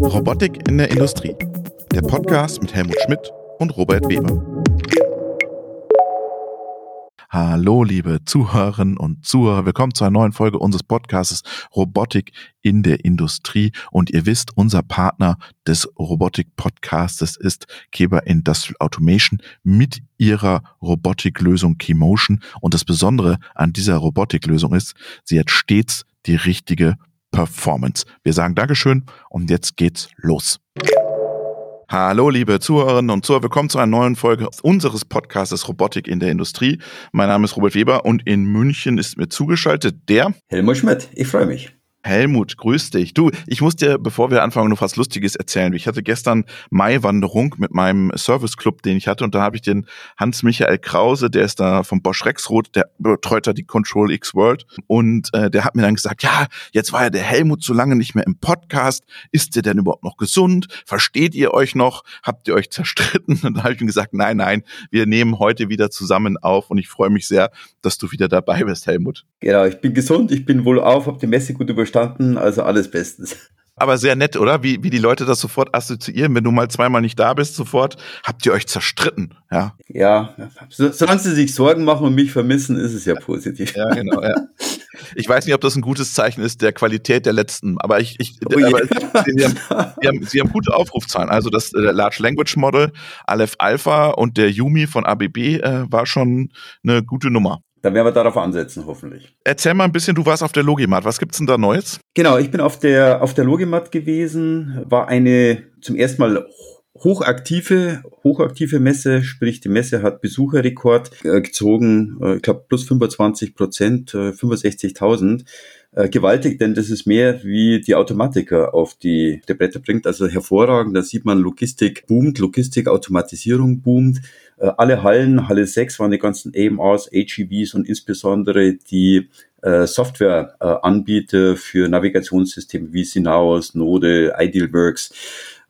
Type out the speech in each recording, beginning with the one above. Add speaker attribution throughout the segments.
Speaker 1: Robotik in der Industrie. Der Podcast mit Helmut Schmidt und Robert Weber. Hallo, liebe Zuhörerinnen und Zuhörer. Willkommen zu einer neuen Folge unseres Podcasts Robotik in der Industrie. Und ihr wisst, unser Partner des Robotik-Podcastes ist Keber Industrial Automation mit ihrer Robotiklösung Keymotion. Und das Besondere an dieser Robotiklösung ist, sie hat stets die richtige Performance. Wir sagen Dankeschön und jetzt geht's los. Hallo, liebe Zuhörerinnen und Zuhörer. Willkommen zu einer neuen Folge unseres Podcasts Robotik in der Industrie. Mein Name ist Robert Weber und in München ist mir zugeschaltet der
Speaker 2: Helmut Schmidt. Ich freue mich.
Speaker 1: Helmut, grüß dich. Du, ich muss dir, bevor wir anfangen, noch was Lustiges erzählen. Ich hatte gestern Maiwanderung mit meinem Service-Club, den ich hatte, und da habe ich den Hans-Michael Krause, der ist da vom Bosch Rexroth, der betreut da die Control X World, und äh, der hat mir dann gesagt, ja, jetzt war ja der Helmut so lange nicht mehr im Podcast. Ist der denn überhaupt noch gesund? Versteht ihr euch noch? Habt ihr euch zerstritten? Und dann habe ich ihm gesagt, nein, nein, wir nehmen heute wieder zusammen auf und ich freue mich sehr, dass du wieder dabei bist, Helmut.
Speaker 2: Genau, ich bin gesund, ich bin wohl auf, habe die Messe gut überstanden verstanden, also alles bestens.
Speaker 1: Aber sehr nett, oder? Wie, wie die Leute das sofort assoziieren, wenn du mal zweimal nicht da bist, sofort habt ihr euch zerstritten, ja?
Speaker 2: Ja, so, solange sie sich Sorgen machen und mich vermissen, ist es ja positiv.
Speaker 1: Ja, genau, ja. Ich weiß nicht, ob das ein gutes Zeichen ist der Qualität der letzten, aber ich, ich oh aber sie, haben, sie, haben, sie haben gute Aufrufzahlen. Also das äh, Large Language Model, Aleph Alpha und der Yumi von ABB äh, war schon eine gute Nummer.
Speaker 2: Dann werden wir darauf ansetzen, hoffentlich.
Speaker 1: Erzähl mal ein bisschen, du warst auf der Logimat. Was gibt's denn da Neues?
Speaker 2: Genau, ich bin auf der, auf der Logimat gewesen, war eine zum ersten Mal hochaktive, hochaktive Messe, sprich die Messe hat Besucherrekord äh, gezogen, äh, ich glaube plus 25 Prozent, äh, 65.000. Äh, gewaltig, denn das ist mehr wie die Automatiker auf die, die Bretter bringt. Also hervorragend, da sieht man Logistik boomt, Logistik, Automatisierung boomt. Äh, alle Hallen, Halle 6 waren die ganzen AMRs, HEVs und insbesondere die äh, Softwareanbieter für Navigationssysteme wie Sinaos, Node, Idealworks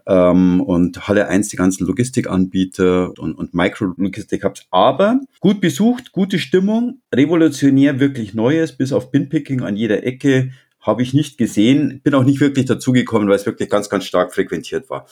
Speaker 2: ähm, und Halle 1 die ganzen Logistikanbieter und, und Micro-Logistik-Hubs. Aber gut besucht, gute Stimmung, revolutionär, wirklich Neues, bis auf Binpicking an jeder Ecke habe ich nicht gesehen. Bin auch nicht wirklich dazugekommen, weil es wirklich ganz, ganz stark frequentiert war.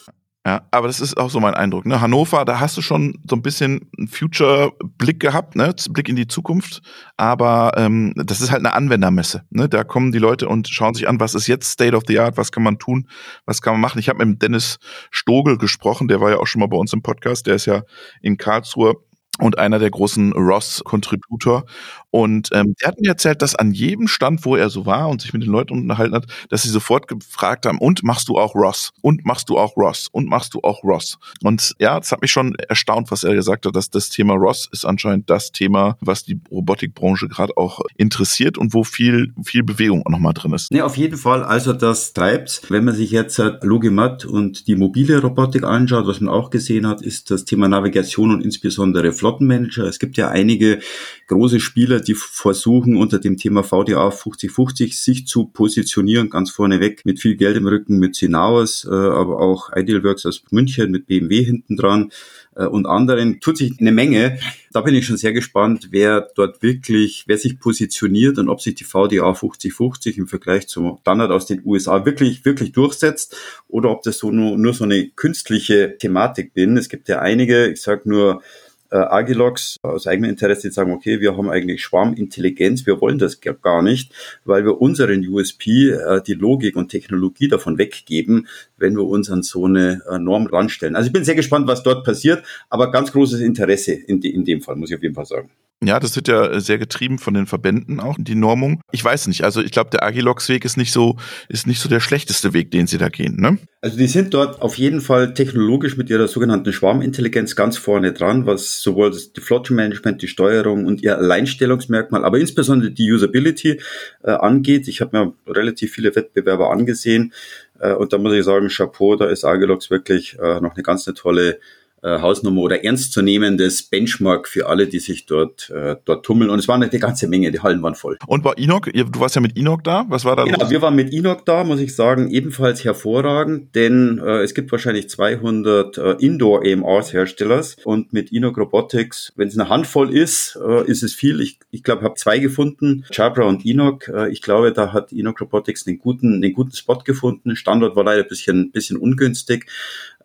Speaker 1: Ja, aber das ist auch so mein Eindruck. Ne? Hannover, da hast du schon so ein bisschen einen Future-Blick gehabt, ne? Blick in die Zukunft. Aber ähm, das ist halt eine Anwendermesse. Ne? Da kommen die Leute und schauen sich an, was ist jetzt State of the Art, was kann man tun, was kann man machen. Ich habe mit Dennis Stogel gesprochen, der war ja auch schon mal bei uns im Podcast, der ist ja in Karlsruhe und einer der großen Ross-Contributor. Und ähm, der hat mir erzählt, dass an jedem Stand, wo er so war und sich mit den Leuten unterhalten hat, dass sie sofort gefragt haben, und machst du auch Ross? Und machst du auch Ross? Und machst du auch Ross? Und ja, das hat mich schon erstaunt, was er gesagt hat, dass das Thema Ross ist anscheinend das Thema, was die Robotikbranche gerade auch interessiert und wo viel, viel Bewegung auch nochmal drin ist.
Speaker 2: Ja, auf jeden Fall. Also das treibt, wenn man sich jetzt Logimat und die mobile Robotik anschaut, was man auch gesehen hat, ist das Thema Navigation und insbesondere Flottenmanager. Es gibt ja einige große Spieler, die versuchen unter dem Thema VDA 5050 sich zu positionieren, ganz vorneweg mit viel Geld im Rücken, mit Sinaus, äh, aber auch Idealworks aus München mit BMW hinten dran äh, und anderen. Tut sich eine Menge. Da bin ich schon sehr gespannt, wer dort wirklich, wer sich positioniert und ob sich die VDA 5050 im Vergleich zum Standard aus den USA wirklich, wirklich durchsetzt oder ob das so nur, nur so eine künstliche Thematik bin. Es gibt ja einige, ich sage nur äh, Agilox aus eigenem Interesse die sagen, okay, wir haben eigentlich Schwarmintelligenz, wir wollen das gar nicht, weil wir unseren USP, äh, die Logik und Technologie davon weggeben, wenn wir uns an so eine äh, Norm ranstellen. Also ich bin sehr gespannt, was dort passiert, aber ganz großes Interesse in, de in dem Fall, muss ich auf jeden Fall sagen.
Speaker 1: Ja, das wird ja sehr getrieben von den Verbänden auch, die Normung. Ich weiß nicht, also ich glaube, der Agilox-Weg ist nicht so, ist nicht so der schlechteste Weg, den sie da gehen, ne?
Speaker 2: Also die sind dort auf jeden Fall technologisch mit ihrer sogenannten Schwarmintelligenz ganz vorne dran, was sowohl das Flottenmanagement, die Steuerung und ihr Alleinstellungsmerkmal, aber insbesondere die Usability äh, angeht. Ich habe mir relativ viele Wettbewerber angesehen äh, und da muss ich sagen, Chapeau, da ist Agilox wirklich äh, noch eine ganz eine tolle äh, Hausnummer oder ernstzunehmendes Benchmark für alle, die sich dort, äh, dort tummeln. Und es waren eine ganze Menge, die Hallen waren voll.
Speaker 1: Und bei Enoch, du warst ja mit Enoch da, was war da
Speaker 2: genau, los? wir waren mit Enoch da, muss ich sagen, ebenfalls hervorragend, denn äh, es gibt wahrscheinlich 200 äh, Indoor-EMRs-Herstellers und mit Enoch Robotics, wenn es eine Handvoll ist, äh, ist es viel. Ich, ich glaube, habe zwei gefunden, Jabra und Enoch. Äh, ich glaube, da hat Enoch Robotics einen guten, einen guten Spot gefunden. Standort war leider ein bisschen, bisschen ungünstig.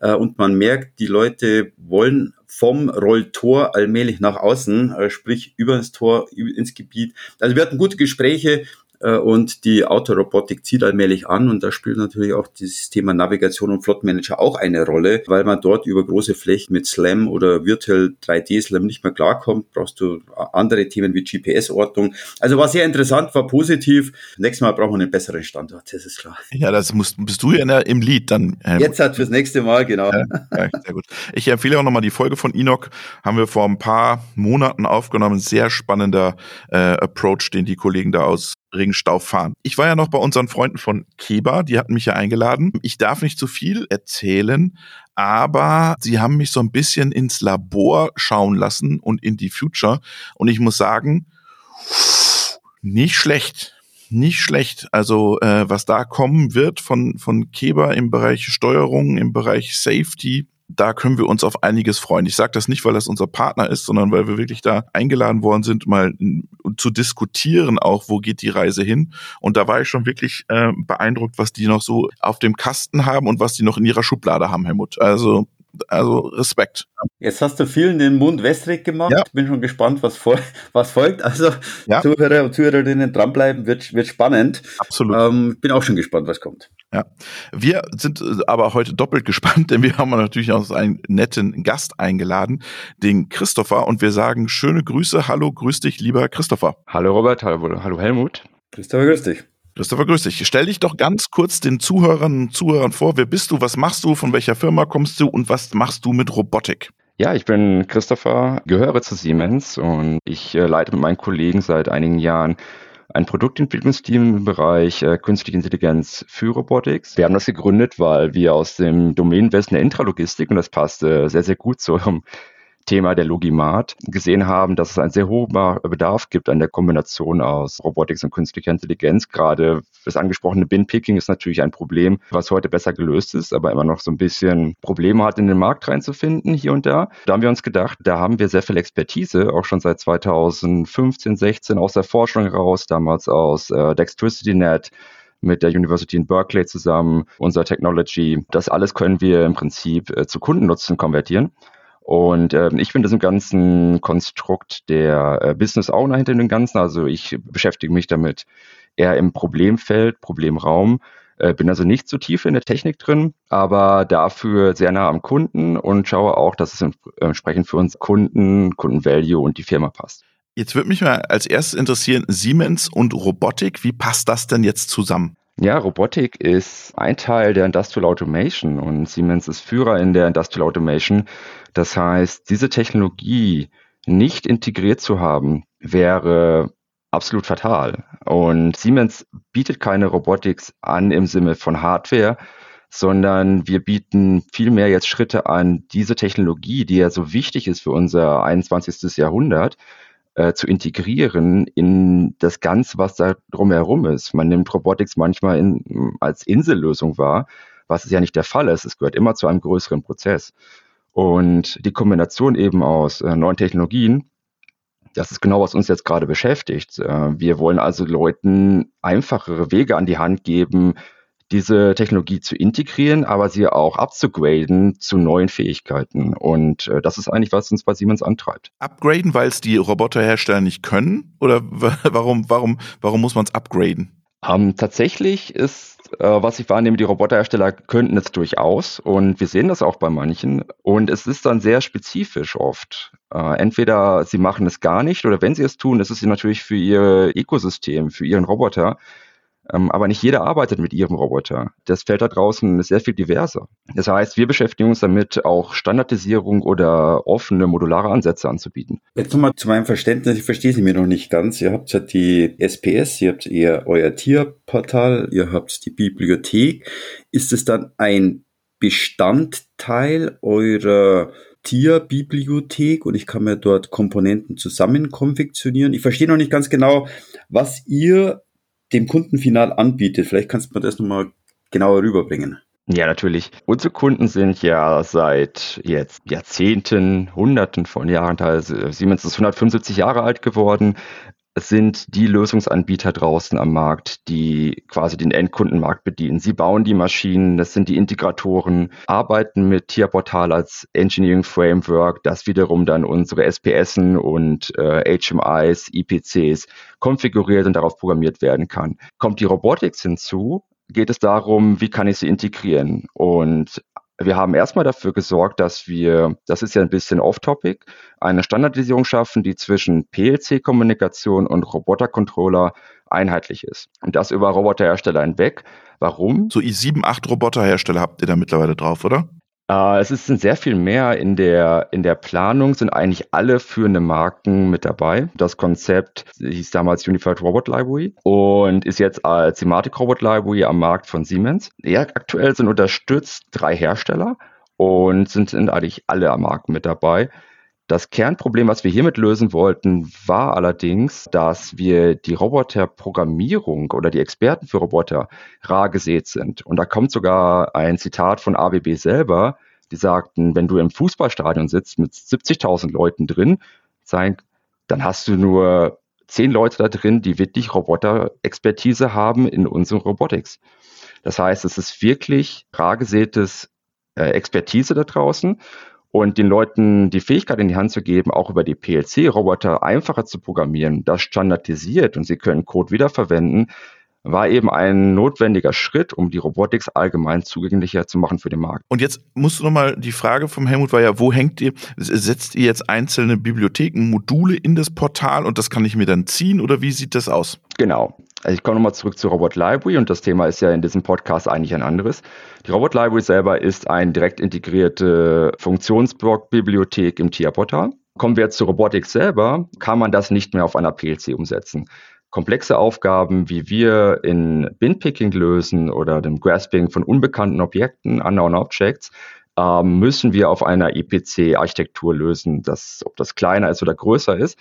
Speaker 2: Äh, und man merkt, die Leute wollen vom Rolltor allmählich nach außen, äh, sprich über das Tor, ins Gebiet. Also wir hatten gute Gespräche. Äh, und die Autorobotik zieht allmählich an und da spielt natürlich auch dieses Thema Navigation und Flottenmanager auch eine Rolle, weil man dort über große Flächen mit SLAM oder Virtual 3D SLAM nicht mehr klarkommt, brauchst du andere Themen wie GPS-Ortung. Also war sehr interessant, war positiv. Nächstes Mal brauchen wir einen besseren Standort, das ist klar.
Speaker 1: Ja, das musst, bist du ja im Lied dann.
Speaker 2: Ähm, Jetzt hat fürs nächste Mal, genau. Ja,
Speaker 1: ja, sehr gut. Ich empfehle auch nochmal die Folge von Enoch, haben wir vor ein paar Monaten aufgenommen. Sehr spannender äh, Approach, den die Kollegen da aus Regenstau fahren. Ich war ja noch bei unseren Freunden von Keba, die hatten mich ja eingeladen. Ich darf nicht zu viel erzählen, aber sie haben mich so ein bisschen ins Labor schauen lassen und in die Future. Und ich muss sagen, nicht schlecht. Nicht schlecht. Also äh, was da kommen wird von, von Keba im Bereich Steuerung, im Bereich Safety, da können wir uns auf einiges freuen. Ich sage das nicht, weil das unser Partner ist, sondern weil wir wirklich da eingeladen worden sind, mal zu diskutieren auch, wo geht die Reise hin. Und da war ich schon wirklich äh, beeindruckt, was die noch so auf dem Kasten haben und was die noch in ihrer Schublade haben, Helmut. Also also Respekt.
Speaker 2: Jetzt hast du vielen den Mund wässrig gemacht. Ja. Bin schon gespannt, was, fol was folgt. Also ja. Zuhörer und Zuhörerinnen dranbleiben, wird, wird spannend.
Speaker 1: Absolut.
Speaker 2: Ähm, bin auch schon gespannt, was kommt.
Speaker 1: Ja, wir sind äh, aber heute doppelt gespannt, denn wir haben natürlich auch einen netten Gast eingeladen, den Christopher, und wir sagen schöne Grüße. Hallo, grüß dich, lieber Christopher.
Speaker 3: Hallo Robert, hallo, hallo Helmut.
Speaker 2: Christopher, grüß dich.
Speaker 1: Christopher, grüß dich. Stell dich doch ganz kurz den Zuhörern und Zuhörern vor. Wer bist du? Was machst du? Von welcher Firma kommst du? Und was machst du mit Robotik?
Speaker 3: Ja, ich bin Christopher, gehöre zu Siemens und ich äh, leite mit meinen Kollegen seit einigen Jahren ein Produktentwicklungsteam im Bereich äh, künstliche Intelligenz für Robotics. Wir haben das gegründet, weil wir aus dem Domänenwissen der Intralogistik, und das passt äh, sehr, sehr gut zu eurem Thema der Logimat gesehen haben, dass es einen sehr hohen Bedarf gibt an der Kombination aus Robotics und künstlicher Intelligenz. Gerade das angesprochene Bin-Picking ist natürlich ein Problem, was heute besser gelöst ist, aber immer noch so ein bisschen Probleme hat, in den Markt reinzufinden hier und da. Da haben wir uns gedacht, da haben wir sehr viel Expertise, auch schon seit 2015, 16 aus der Forschung heraus, damals aus äh, DexterityNet, mit der University in Berkeley zusammen, unser Technology. Das alles können wir im Prinzip äh, zu Kundennutzen konvertieren. Und äh, ich bin das im ganzen Konstrukt der äh, Business Owner hinter dem Ganzen. Also ich beschäftige mich damit eher im Problemfeld, Problemraum. Äh, bin also nicht so tief in der Technik drin, aber dafür sehr nah am Kunden und schaue auch, dass es entsprechend für uns Kunden, Kundenvalue und die Firma passt.
Speaker 1: Jetzt würde mich mal als erstes interessieren, Siemens und Robotik, wie passt das denn jetzt zusammen?
Speaker 3: Ja, Robotik ist ein Teil der Industrial Automation und Siemens ist Führer in der Industrial Automation. Das heißt, diese Technologie nicht integriert zu haben, wäre absolut fatal. Und Siemens bietet keine Robotics an im Sinne von Hardware, sondern wir bieten vielmehr jetzt Schritte an, diese Technologie, die ja so wichtig ist für unser 21. Jahrhundert, äh, zu integrieren in das Ganze, was da drumherum ist. Man nimmt Robotics manchmal in, als Insellösung wahr, was es ja nicht der Fall ist. Es gehört immer zu einem größeren Prozess. Und die Kombination eben aus äh, neuen Technologien, das ist genau, was uns jetzt gerade beschäftigt. Äh, wir wollen also Leuten einfachere Wege an die Hand geben, diese Technologie zu integrieren, aber sie auch abzugraden zu neuen Fähigkeiten. Und äh, das ist eigentlich, was uns bei Siemens antreibt.
Speaker 1: Upgraden, weil es die Roboterhersteller nicht können? Oder warum, warum, warum muss man es upgraden?
Speaker 3: Ähm, tatsächlich ist, äh, was ich wahrnehme, die Roboterhersteller könnten es durchaus und wir sehen das auch bei manchen und es ist dann sehr spezifisch oft. Äh, entweder sie machen es gar nicht oder wenn sie es tun, ist es natürlich für ihr Ökosystem, für ihren Roboter aber nicht jeder arbeitet mit ihrem Roboter. Das Feld da draußen ist sehr viel diverser. Das heißt, wir beschäftigen uns damit, auch Standardisierung oder offene modulare Ansätze anzubieten.
Speaker 2: Jetzt nochmal zu meinem Verständnis, ich verstehe Sie mir noch nicht ganz. Ihr habt ja die SPS, ihr habt eher euer Tierportal, ihr habt die Bibliothek. Ist es dann ein Bestandteil eurer TIA-Bibliothek und ich kann mir dort Komponenten zusammen konfektionieren. Ich verstehe noch nicht ganz genau, was ihr dem Kunden final anbietet. Vielleicht kannst du mir das nochmal genauer rüberbringen.
Speaker 3: Ja, natürlich. Unsere Kunden sind ja seit jetzt Jahrzehnten, Hunderten von Jahren, teilweise Siemens ist 175 Jahre alt geworden, sind die Lösungsanbieter draußen am Markt, die quasi den Endkundenmarkt bedienen. Sie bauen die Maschinen, das sind die Integratoren, arbeiten mit Tierportal als Engineering Framework, das wiederum dann unsere SPSen und äh, HMIs, IPCs konfiguriert und darauf programmiert werden kann. Kommt die Robotics hinzu, geht es darum, wie kann ich sie integrieren? Und wir haben erstmal dafür gesorgt, dass wir, das ist ja ein bisschen off-topic, eine Standardisierung schaffen, die zwischen PLC-Kommunikation und Roboter-Controller einheitlich ist. Und das über Roboterhersteller hinweg. Warum?
Speaker 1: So i7, 8 Roboterhersteller habt ihr da mittlerweile drauf, oder?
Speaker 3: Äh, es ist sehr viel mehr in der, in der Planung, sind eigentlich alle führende Marken mit dabei. Das Konzept hieß damals Unified Robot Library und ist jetzt als Thematik Robot Library am Markt von Siemens. Ja, aktuell sind unterstützt drei Hersteller und sind, sind eigentlich alle am Markt mit dabei. Das Kernproblem, was wir hiermit lösen wollten, war allerdings, dass wir die Roboterprogrammierung oder die Experten für Roboter rar gesät sind. Und da kommt sogar ein Zitat von ABB selber, die sagten, wenn du im Fußballstadion sitzt mit 70.000 Leuten drin, dann hast du nur zehn Leute da drin, die wirklich Roboter-Expertise haben in unseren Robotics. Das heißt, es ist wirklich rar gesätes äh, Expertise da draußen und den Leuten die Fähigkeit in die Hand zu geben, auch über die PLC-Roboter einfacher zu programmieren, das standardisiert und sie können Code wiederverwenden, war eben ein notwendiger Schritt, um die Robotics allgemein zugänglicher zu machen für den Markt.
Speaker 1: Und jetzt musst du nochmal, die Frage vom Helmut war ja, wo hängt ihr, setzt ihr jetzt einzelne Bibliotheken, Module in das Portal und das kann ich mir dann ziehen oder wie sieht das aus?
Speaker 3: Genau. Also ich komme nochmal zurück zu Robot Library und das Thema ist ja in diesem Podcast eigentlich ein anderes. Die Robot Library selber ist eine direkt integrierte Funktionsblock-Bibliothek im TIA-Portal. Kommen wir jetzt zu Robotics selber, kann man das nicht mehr auf einer PLC umsetzen. Komplexe Aufgaben, wie wir in Bin-Picking lösen oder dem Grasping von unbekannten Objekten, Unknown Objects, ähm, müssen wir auf einer IPC-Architektur lösen, das, ob das kleiner ist oder größer ist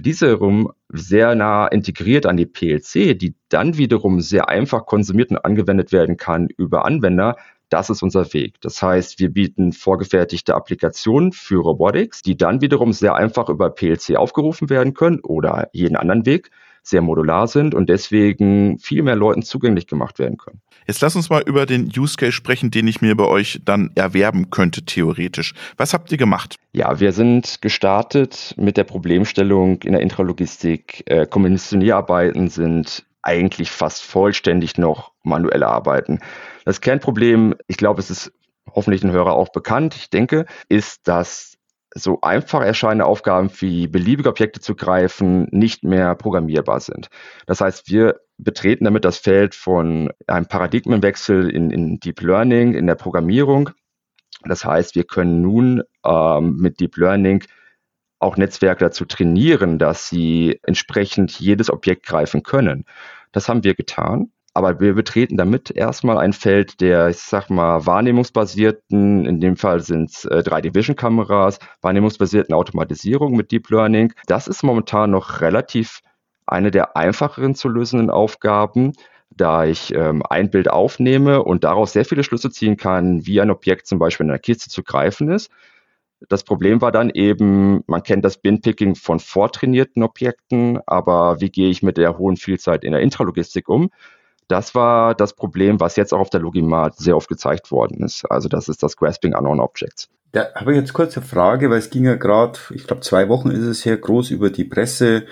Speaker 3: diese rum sehr nah integriert an die PLC, die dann wiederum sehr einfach konsumiert und angewendet werden kann über Anwender, das ist unser Weg. Das heißt, wir bieten vorgefertigte Applikationen für Robotics, die dann wiederum sehr einfach über PLC aufgerufen werden können oder jeden anderen Weg sehr modular sind und deswegen viel mehr Leuten zugänglich gemacht werden können.
Speaker 1: Jetzt lass uns mal über den Use Case sprechen, den ich mir bei euch dann erwerben könnte, theoretisch. Was habt ihr gemacht?
Speaker 3: Ja, wir sind gestartet mit der Problemstellung in der Intralogistik. Äh, Kommissionierarbeiten sind eigentlich fast vollständig noch manuelle Arbeiten. Das Kernproblem, ich glaube, es ist hoffentlich den Hörer auch bekannt, ich denke, ist, dass so einfach erscheinende Aufgaben wie beliebige Objekte zu greifen nicht mehr programmierbar sind. Das heißt, wir betreten damit das Feld von einem Paradigmenwechsel in, in Deep Learning, in der Programmierung. Das heißt, wir können nun ähm, mit Deep Learning auch Netzwerke dazu trainieren, dass sie entsprechend jedes Objekt greifen können. Das haben wir getan. Aber wir betreten damit erstmal ein Feld der, ich sag mal, wahrnehmungsbasierten, in dem Fall sind es äh, 3D-Vision-Kameras, wahrnehmungsbasierten Automatisierung mit Deep Learning. Das ist momentan noch relativ eine der einfacheren zu lösenden Aufgaben, da ich ähm, ein Bild aufnehme und daraus sehr viele Schlüsse ziehen kann, wie ein Objekt zum Beispiel in einer Kiste zu greifen ist. Das Problem war dann eben, man kennt das Bin-Picking von vortrainierten Objekten, aber wie gehe ich mit der hohen Vielzeit in der Intralogistik um? Das war das Problem, was jetzt auch auf der Logimat sehr oft gezeigt worden ist. Also das ist das Grasping Unknown Objects.
Speaker 2: Da habe ich jetzt kurz eine Frage, weil es ging ja gerade, ich glaube zwei Wochen ist es her, groß über die Presse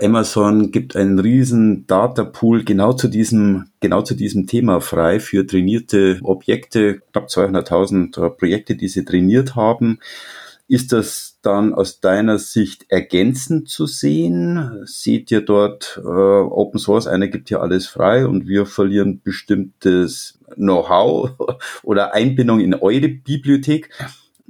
Speaker 2: Amazon gibt einen riesen Datapool genau zu diesem, genau zu diesem Thema frei für trainierte Objekte, knapp 200.000 Projekte, die sie trainiert haben. Ist das dann aus deiner Sicht ergänzend zu sehen? Seht ihr dort äh, Open Source, einer gibt hier alles frei und wir verlieren bestimmtes Know-how oder Einbindung in eure Bibliothek?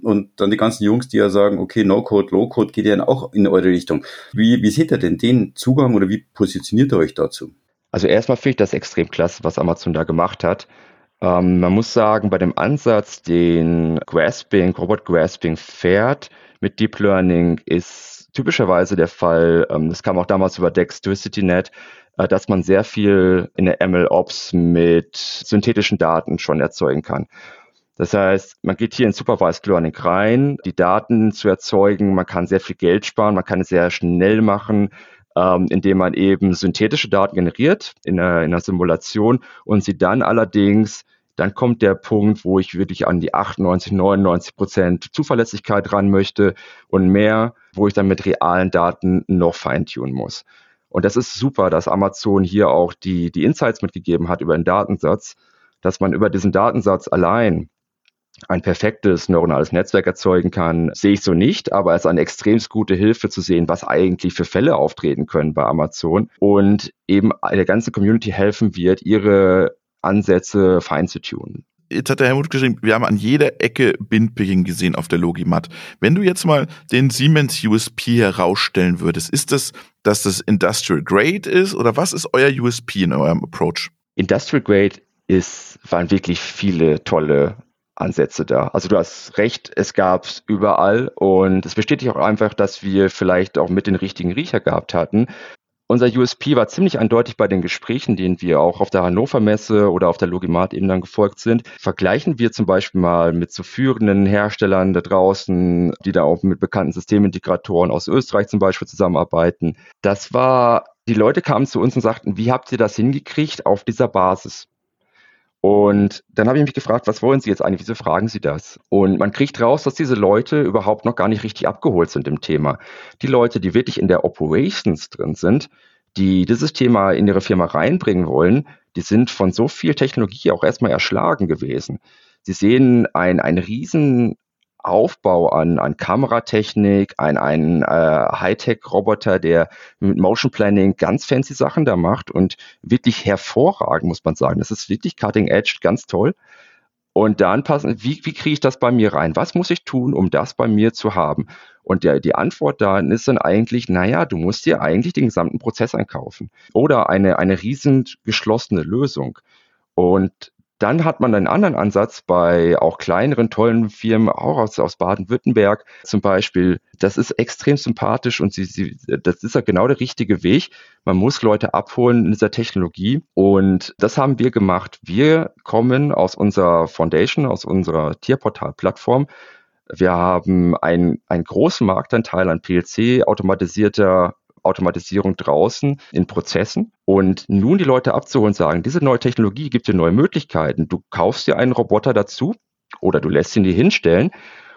Speaker 2: und dann die ganzen Jungs, die ja sagen, okay, No-Code, Low-Code geht ja auch in eure Richtung. Wie, wie seht ihr denn den Zugang oder wie positioniert ihr euch dazu?
Speaker 3: Also erstmal finde ich das extrem klasse, was Amazon da gemacht hat. Ähm, man muss sagen, bei dem Ansatz, den Grasping, Robot Grasping fährt mit Deep Learning, ist typischerweise der Fall, ähm, das kam auch damals über DextericityNet, äh, dass man sehr viel in der MLOps mit synthetischen Daten schon erzeugen kann. Das heißt, man geht hier in Supervised Learning rein, die Daten zu erzeugen, man kann sehr viel Geld sparen, man kann es sehr schnell machen, ähm, indem man eben synthetische Daten generiert in einer, in einer Simulation und sie dann allerdings dann kommt der Punkt, wo ich wirklich an die 98, 99 Prozent Zuverlässigkeit ran möchte und mehr, wo ich dann mit realen Daten noch feintunen muss. Und das ist super, dass Amazon hier auch die, die Insights mitgegeben hat über den Datensatz, dass man über diesen Datensatz allein ein perfektes neuronales Netzwerk erzeugen kann, sehe ich so nicht, aber es ist eine extrem gute Hilfe zu sehen, was eigentlich für Fälle auftreten können bei Amazon und eben der ganzen Community helfen wird, ihre Ansätze fein zu tunen.
Speaker 1: Jetzt hat der Helmut geschrieben, wir haben an jeder Ecke Bindpicking gesehen auf der Logimat. Wenn du jetzt mal den Siemens USP herausstellen würdest, ist das, dass das Industrial Grade ist oder was ist euer USP in eurem Approach?
Speaker 3: Industrial Grade ist, waren wirklich viele tolle Ansätze da. Also du hast recht, es gab es überall und es bestätigt auch einfach, dass wir vielleicht auch mit den richtigen Riecher gehabt hatten. Unser USP war ziemlich eindeutig bei den Gesprächen, denen wir auch auf der Hannover Messe oder auf der Logimat eben dann gefolgt sind. Vergleichen wir zum Beispiel mal mit so führenden Herstellern da draußen, die da auch mit bekannten Systemintegratoren aus Österreich zum Beispiel zusammenarbeiten. Das war, die Leute kamen zu uns und sagten, wie habt ihr das hingekriegt auf dieser Basis? Und dann habe ich mich gefragt, was wollen Sie jetzt eigentlich? Wieso fragen Sie das? Und man kriegt raus, dass diese Leute überhaupt noch gar nicht richtig abgeholt sind im Thema. Die Leute, die wirklich in der Operations drin sind, die dieses Thema in ihre Firma reinbringen wollen, die sind von so viel Technologie auch erstmal erschlagen gewesen. Sie sehen ein, ein riesen Aufbau an, an Kameratechnik, ein, ein äh, Hightech-Roboter, der mit Motion Planning ganz fancy Sachen da macht und wirklich hervorragend, muss man sagen. Das ist wirklich Cutting Edge, ganz toll. Und dann passen, wie, wie kriege ich das bei mir rein? Was muss ich tun, um das bei mir zu haben? Und der, die Antwort da ist dann eigentlich, naja, du musst dir eigentlich den gesamten Prozess einkaufen. Oder eine, eine riesen geschlossene Lösung. Und dann hat man einen anderen Ansatz bei auch kleineren, tollen Firmen, auch aus, aus Baden-Württemberg zum Beispiel. Das ist extrem sympathisch und sie, sie, das ist ja genau der richtige Weg. Man muss Leute abholen in dieser Technologie und das haben wir gemacht. Wir kommen aus unserer Foundation, aus unserer Tierportal-Plattform. Wir haben einen, einen großen Marktanteil an PLC, automatisierter Automatisierung draußen in Prozessen. Und nun die Leute abzuholen und sagen, diese neue Technologie gibt dir neue Möglichkeiten. Du kaufst dir einen Roboter dazu oder du lässt ihn dir hinstellen.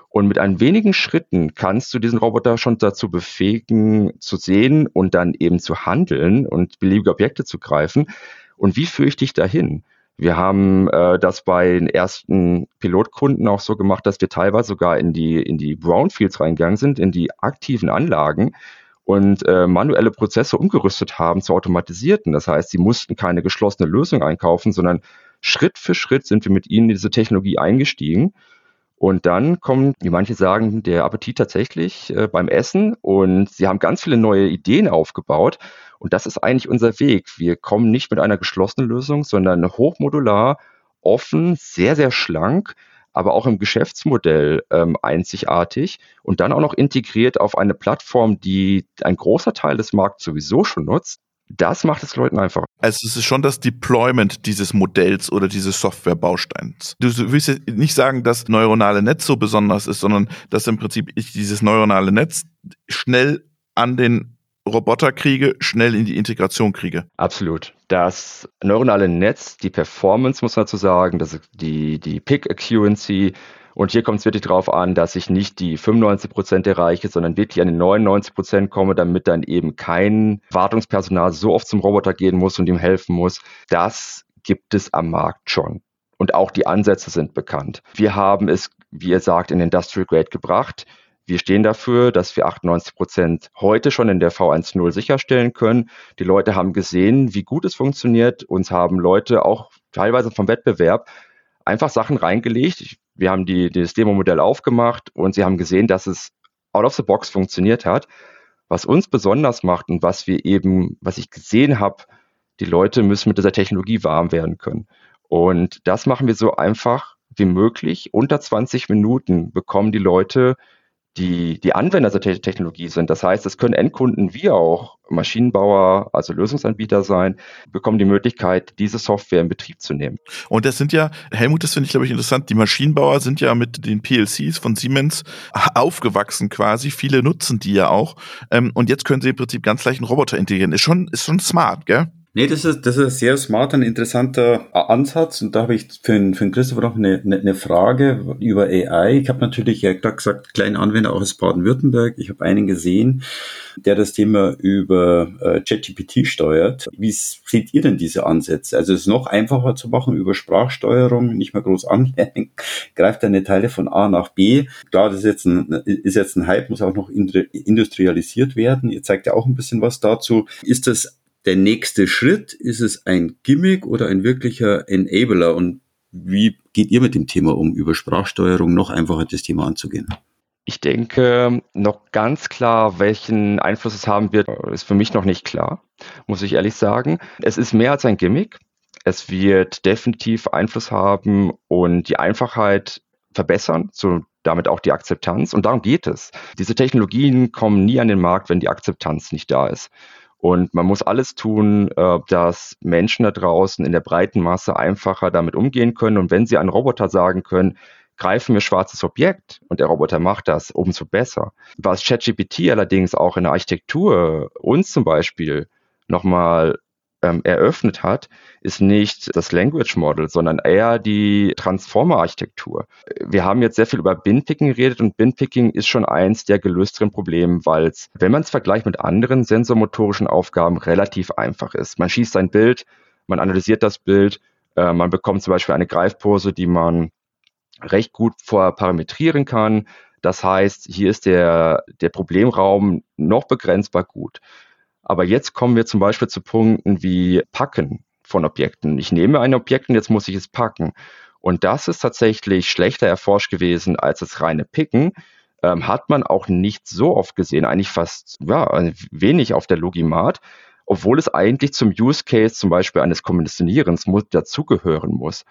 Speaker 3: Und mit ein wenigen Schritten kannst du diesen Roboter schon dazu befähigen, zu sehen und dann eben zu handeln und beliebige Objekte zu greifen. Und wie führe ich dich dahin? Wir haben äh, das bei den ersten Pilotkunden auch so gemacht, dass wir teilweise sogar in die, in die Brownfields reingegangen sind, in die aktiven Anlagen und äh, manuelle Prozesse umgerüstet haben zu automatisierten. Das heißt, sie mussten keine geschlossene Lösung einkaufen, sondern Schritt für Schritt sind wir mit ihnen in diese Technologie eingestiegen. Und dann kommt, wie manche sagen, der Appetit tatsächlich äh, beim Essen und sie haben ganz viele neue Ideen aufgebaut. Und das ist eigentlich unser Weg. Wir kommen nicht mit einer geschlossenen Lösung, sondern hochmodular, offen, sehr, sehr schlank aber auch im Geschäftsmodell ähm, einzigartig und dann auch noch integriert auf eine Plattform, die ein großer Teil des Markts sowieso schon nutzt. Das macht es Leuten einfach.
Speaker 1: Also es ist schon das Deployment dieses Modells oder dieses Softwarebausteins. Du willst jetzt nicht sagen, dass neuronale Netz so besonders ist, sondern dass im Prinzip ich dieses neuronale Netz schnell an den Roboter kriege, schnell in die Integration kriege.
Speaker 3: Absolut. Das neuronale Netz, die Performance muss man dazu sagen, das die, die Pick Accuracy. Und hier kommt es wirklich darauf an, dass ich nicht die 95 Prozent erreiche, sondern wirklich an die 99 Prozent komme, damit dann eben kein Wartungspersonal so oft zum Roboter gehen muss und ihm helfen muss. Das gibt es am Markt schon. Und auch die Ansätze sind bekannt. Wir haben es, wie ihr sagt, in Industrial Grade gebracht. Wir stehen dafür, dass wir 98 Prozent heute schon in der V1.0 sicherstellen können. Die Leute haben gesehen, wie gut es funktioniert. Uns haben Leute auch teilweise vom Wettbewerb einfach Sachen reingelegt. Wir haben die, das Demo-Modell aufgemacht und sie haben gesehen, dass es out of the box funktioniert hat. Was uns besonders macht und was wir eben, was ich gesehen habe, die Leute müssen mit dieser Technologie warm werden können. Und das machen wir so einfach wie möglich. Unter 20 Minuten bekommen die Leute die, die Anwender der Technologie sind. Das heißt, es können Endkunden wie auch Maschinenbauer, also Lösungsanbieter sein, bekommen die Möglichkeit, diese Software in Betrieb zu nehmen.
Speaker 1: Und das sind ja, Helmut, das finde ich, glaube ich, interessant. Die Maschinenbauer sind ja mit den PLCs von Siemens aufgewachsen quasi. Viele nutzen die ja auch. Ähm, und jetzt können sie im Prinzip ganz leicht einen Roboter integrieren. Ist schon, ist schon smart, gell?
Speaker 2: Nee, das ist, das ist ein sehr smart und interessanter Ansatz. Und da habe ich für, den, für den Christopher noch eine, eine Frage über AI. Ich habe natürlich ja gerade gesagt, kleinen Anwender auch aus Baden-Württemberg. Ich habe einen gesehen, der das Thema über äh, ChatGPT steuert. Wie seht ihr denn diese Ansätze? Also es ist noch einfacher zu machen über Sprachsteuerung, nicht mehr groß anlernen, greift eine Teile von A nach B. Klar, das ist jetzt ein, ist jetzt ein Hype, muss auch noch industrialisiert werden. Ihr zeigt ja auch ein bisschen was dazu. Ist das der nächste Schritt? Ist es ein Gimmick oder ein wirklicher Enabler? Und wie geht ihr mit dem Thema um, über Sprachsteuerung noch einfacher das Thema anzugehen?
Speaker 3: Ich denke, noch ganz klar, welchen Einfluss es haben wird, ist für mich noch nicht klar, muss ich ehrlich sagen. Es ist mehr als ein Gimmick. Es wird definitiv Einfluss haben und die Einfachheit verbessern, so damit auch die Akzeptanz. Und darum geht es. Diese Technologien kommen nie an den Markt, wenn die Akzeptanz nicht da ist. Und man muss alles tun, äh, dass Menschen da draußen in der breiten Masse einfacher damit umgehen können. Und wenn sie einen Roboter sagen können, greifen mir schwarzes Objekt und der Roboter macht das, umso besser. Was ChatGPT allerdings auch in der Architektur uns zum Beispiel nochmal ähm, eröffnet hat, ist nicht das Language Model, sondern eher die Transformer-Architektur. Wir haben jetzt sehr viel über Binpicking geredet und Binpicking ist schon eins der gelösteren Probleme, weil es, wenn man es vergleicht mit anderen sensormotorischen Aufgaben, relativ einfach ist. Man schießt ein Bild, man analysiert das Bild, äh, man bekommt zum Beispiel eine Greifpose, die man recht gut vorparametrieren kann. Das heißt, hier ist der, der Problemraum noch begrenzbar gut. Aber jetzt kommen wir zum Beispiel zu Punkten wie Packen von Objekten. Ich nehme ein Objekt und jetzt muss ich es packen. Und das ist tatsächlich schlechter erforscht gewesen als das reine Picken. Ähm, hat man auch nicht so oft gesehen, eigentlich fast ja, wenig auf der Logimat, obwohl es eigentlich zum Use Case zum Beispiel eines Kommissionierens dazugehören muss.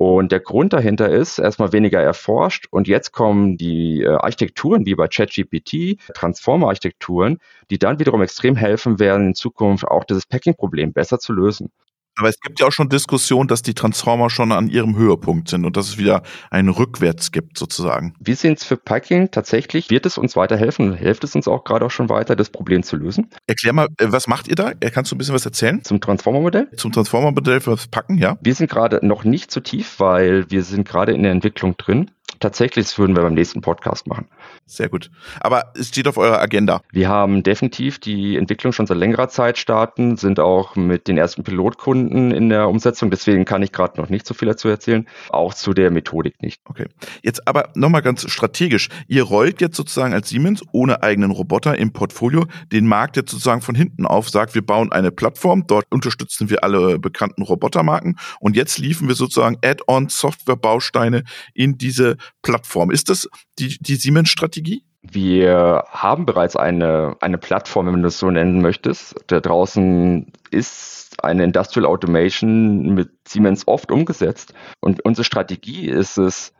Speaker 3: Und der Grund dahinter ist erstmal weniger erforscht und jetzt kommen die äh, Architekturen wie bei ChatGPT, Transformer-Architekturen, die dann wiederum extrem helfen werden, in Zukunft auch dieses Packing-Problem besser zu lösen.
Speaker 1: Aber es gibt ja auch schon Diskussionen, dass die Transformer schon an ihrem Höhepunkt sind und dass es wieder einen Rückwärts gibt, sozusagen.
Speaker 3: Wir sehen es für Packing tatsächlich, wird es uns weiterhelfen, hilft es uns auch gerade auch schon weiter, das Problem zu lösen.
Speaker 1: Erklär mal, äh, was macht ihr da? Äh, kannst du ein bisschen was erzählen?
Speaker 3: Zum Transformer-Modell?
Speaker 1: Zum Transformer-Modell fürs Packen, ja.
Speaker 3: Wir sind gerade noch nicht so tief, weil wir sind gerade in der Entwicklung drin. Tatsächlich, das würden wir beim nächsten Podcast machen.
Speaker 1: Sehr gut. Aber es steht auf eurer Agenda.
Speaker 3: Wir haben definitiv die Entwicklung schon seit längerer Zeit starten, sind auch mit den ersten Pilotkunden in der Umsetzung. Deswegen kann ich gerade noch nicht so viel dazu erzählen. Auch zu der Methodik nicht.
Speaker 1: Okay. Jetzt aber nochmal ganz strategisch. Ihr rollt jetzt sozusagen als Siemens ohne eigenen Roboter im Portfolio den Markt jetzt sozusagen von hinten auf, sagt, wir bauen eine Plattform, dort unterstützen wir alle bekannten Robotermarken und jetzt liefen wir sozusagen Add-on Software-Bausteine in diese Plattform. Ist das die, die Siemens-Strategie?
Speaker 3: Wir haben bereits eine, eine Plattform, wenn du das so nennen möchtest. Da draußen ist eine Industrial Automation mit Siemens oft umgesetzt. Und unsere Strategie ist es,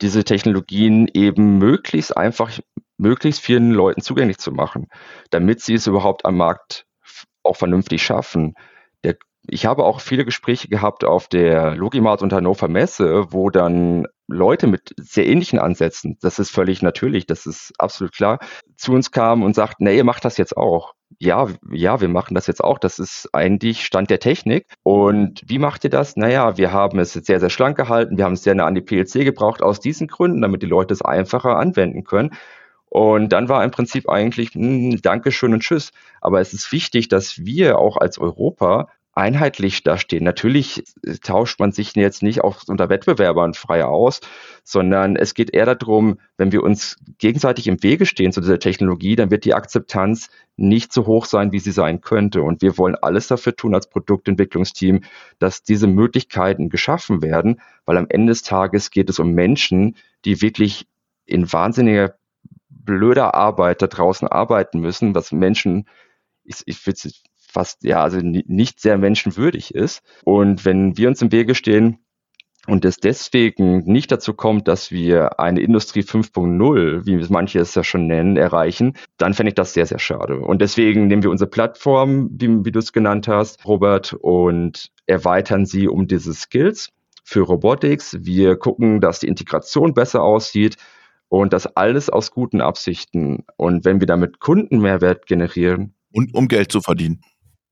Speaker 3: diese Technologien eben möglichst einfach, möglichst vielen Leuten zugänglich zu machen, damit sie es überhaupt am Markt auch vernünftig schaffen. Der ich habe auch viele Gespräche gehabt auf der Logimart und Hannover Messe, wo dann Leute mit sehr ähnlichen Ansätzen, das ist völlig natürlich, das ist absolut klar, zu uns kamen und sagten, nee, ihr macht das jetzt auch. Ja, ja, wir machen das jetzt auch. Das ist eigentlich Stand der Technik. Und wie macht ihr das? Naja, wir haben es sehr, sehr schlank gehalten. Wir haben es sehr nah an die PLC gebraucht, aus diesen Gründen, damit die Leute es einfacher anwenden können. Und dann war im Prinzip eigentlich mh, hm, Dankeschön und Tschüss. Aber es ist wichtig, dass wir auch als Europa einheitlich dastehen. Natürlich tauscht man sich jetzt nicht auch unter Wettbewerbern frei aus, sondern es geht eher darum, wenn wir uns gegenseitig im Wege stehen zu dieser Technologie, dann wird die Akzeptanz nicht so hoch sein, wie sie sein könnte. Und wir wollen alles dafür tun als Produktentwicklungsteam, dass diese Möglichkeiten geschaffen werden, weil am Ende des Tages geht es um Menschen, die wirklich in wahnsinniger blöder Arbeit da draußen arbeiten müssen, was Menschen, ich, ich will fast, ja, also nicht sehr menschenwürdig ist. Und wenn wir uns im Wege stehen, und es deswegen nicht dazu kommt, dass wir eine Industrie 5.0, wie manche es ja schon nennen, erreichen, dann fände ich das sehr, sehr schade. Und deswegen nehmen wir unsere Plattform, wie, wie du es genannt hast, Robert, und erweitern sie um diese Skills für Robotics. Wir gucken, dass die Integration besser aussieht und das alles aus guten Absichten. Und wenn wir damit Kundenmehrwert generieren.
Speaker 1: Und um Geld zu verdienen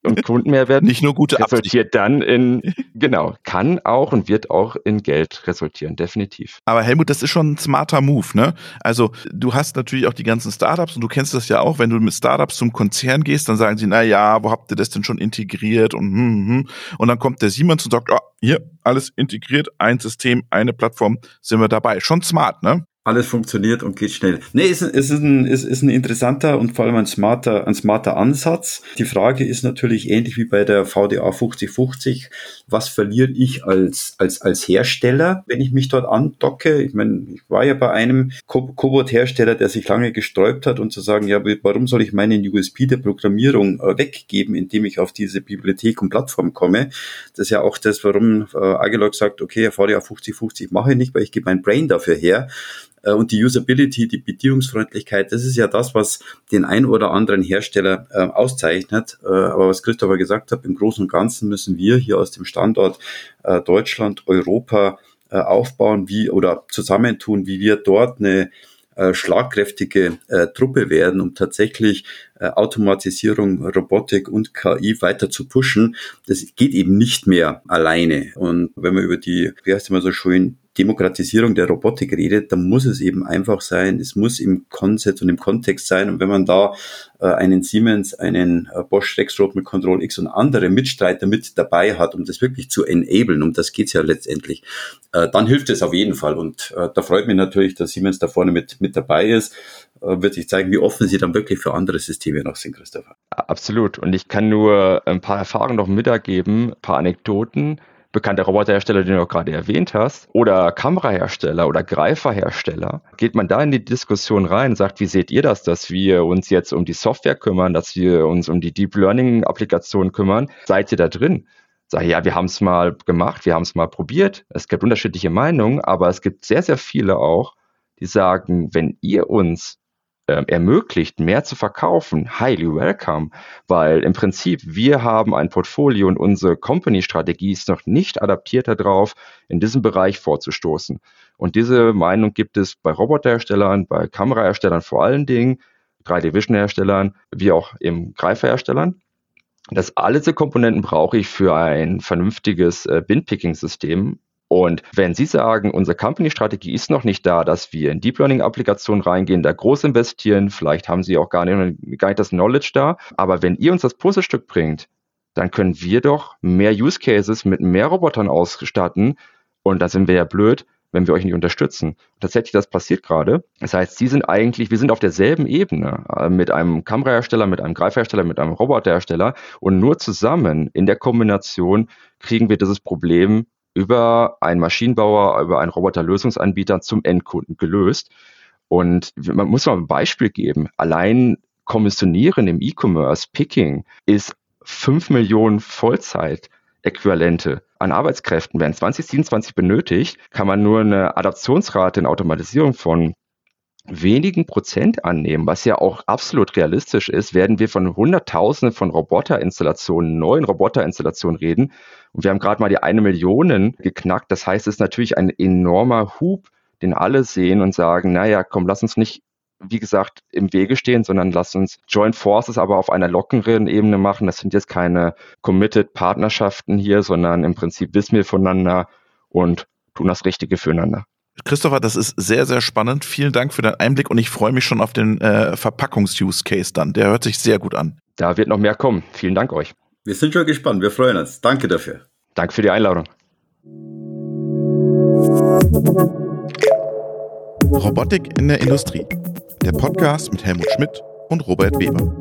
Speaker 3: und Kundenmehrwert
Speaker 1: nicht nur gute
Speaker 3: resultiert dann in, genau, kann auch und wird auch in Geld resultieren, definitiv.
Speaker 1: Aber Helmut, das ist schon ein smarter Move, ne? Also du hast natürlich auch die ganzen Startups und du kennst das ja auch, wenn du mit Startups zum Konzern gehst, dann sagen sie, na ja, wo habt ihr das denn schon integriert und hm, hm. hm. und dann kommt der Siemens und sagt, oh, hier, alles integriert, ein System, eine Plattform, sind wir dabei. Schon smart, ne?
Speaker 2: Alles funktioniert und geht schnell. Nee, es ist, ist, ein, ist, ist ein interessanter und vor allem ein smarter, ein smarter Ansatz. Die Frage ist natürlich ähnlich wie bei der VDA 5050. Was verliere ich als, als, als Hersteller, wenn ich mich dort andocke? Ich meine, ich war ja bei einem Cobot-Hersteller, der sich lange gesträubt hat und zu sagen, ja, warum soll ich meinen USP der Programmierung äh, weggeben, indem ich auf diese Bibliothek und Plattform komme? Das ist ja auch das, warum äh, Agelog sagt, okay, VDA 5050 mache ich nicht, weil ich gebe mein Brain dafür her. Äh, und die Usability, die Bedienungsfreundlichkeit, das ist ja das, was den ein oder anderen Hersteller äh, auszeichnet. Äh, aber was Christopher gesagt hat, im Großen und Ganzen müssen wir hier aus dem Standort äh, Deutschland, Europa äh, aufbauen, wie oder zusammentun, wie wir dort eine äh, schlagkräftige Truppe werden, um tatsächlich Automatisierung, Robotik und KI weiter zu pushen. Das geht eben nicht mehr alleine. Und wenn man über die, wie heißt immer so schön, Demokratisierung der Robotik redet, dann muss es eben einfach sein, es muss im Konzept und im Kontext sein. Und wenn man da äh, einen Siemens, einen äh, Bosch Rexroth mit Control X und andere Mitstreiter mit dabei hat, um das wirklich zu enablen, um das geht's ja letztendlich, äh, dann hilft es auf jeden Fall. Und äh, da freut mich natürlich, dass Siemens da vorne mit, mit dabei ist. Äh, wird sich zeigen, wie offen sie dann wirklich für andere Systeme noch sind, Christopher.
Speaker 3: Absolut. Und ich kann nur ein paar Erfahrungen noch mitergeben, ein paar Anekdoten bekannte Roboterhersteller, den du auch gerade erwähnt hast, oder Kamerahersteller oder Greiferhersteller, geht man da in die Diskussion rein und sagt, wie seht ihr das, dass wir uns jetzt um die Software kümmern, dass wir uns um die Deep Learning Applikation kümmern? Seid ihr da drin? Sag ja, wir haben es mal gemacht, wir haben es mal probiert. Es gibt unterschiedliche Meinungen, aber es gibt sehr, sehr viele auch, die sagen, wenn ihr uns ermöglicht, mehr zu verkaufen, highly welcome, weil im Prinzip wir haben ein Portfolio und unsere Company-Strategie ist noch nicht adaptiert darauf, in diesem Bereich vorzustoßen. Und diese Meinung gibt es bei Roboterherstellern, bei Kameraherstellern vor allen Dingen, 3D-Vision-Herstellern, wie auch im Greiferherstellern. Das alle diese Komponenten brauche ich für ein vernünftiges äh, Bin-Picking-System und wenn Sie sagen, unsere Company-Strategie ist noch nicht da, dass wir in Deep Learning-Applikationen reingehen, da groß investieren, vielleicht haben Sie auch gar nicht, gar nicht das Knowledge da, aber wenn ihr uns das Puzzlestück bringt, dann können wir doch mehr Use Cases mit mehr Robotern ausstatten und da sind wir ja blöd, wenn wir euch nicht unterstützen. Tatsächlich, das passiert gerade. Das heißt, Sie sind eigentlich, wir sind auf derselben Ebene äh, mit einem Kamerahersteller, mit einem Greiferhersteller, mit einem Roboterhersteller und nur zusammen in der Kombination kriegen wir dieses Problem über einen Maschinenbauer, über einen Roboterlösungsanbieter zum Endkunden gelöst. Und man muss mal ein Beispiel geben. Allein Kommissionieren im E-Commerce, Picking, ist 5 Millionen Vollzeit-Äquivalente an Arbeitskräften werden 2027 benötigt, kann man nur eine Adaptionsrate in Automatisierung von wenigen Prozent annehmen, was ja auch absolut realistisch ist, werden wir von Hunderttausenden von Roboterinstallationen, neuen Roboterinstallationen reden. Und wir haben gerade mal die eine Million geknackt. Das heißt, es ist natürlich ein enormer Hub, den alle sehen und sagen, naja, komm, lass uns nicht, wie gesagt, im Wege stehen, sondern lass uns Joint Forces aber auf einer lockeren Ebene machen. Das sind jetzt keine committed Partnerschaften hier, sondern im Prinzip wissen wir voneinander und tun das Richtige füreinander.
Speaker 1: Christopher, das ist sehr, sehr spannend. Vielen Dank für deinen Einblick und ich freue mich schon auf den äh, Verpackungs-Use-Case dann. Der hört sich sehr gut an.
Speaker 3: Da wird noch mehr kommen. Vielen Dank euch.
Speaker 2: Wir sind schon gespannt. Wir freuen uns. Danke dafür.
Speaker 3: Danke für die Einladung.
Speaker 1: Robotik in der Industrie. Der Podcast mit Helmut Schmidt und Robert Weber.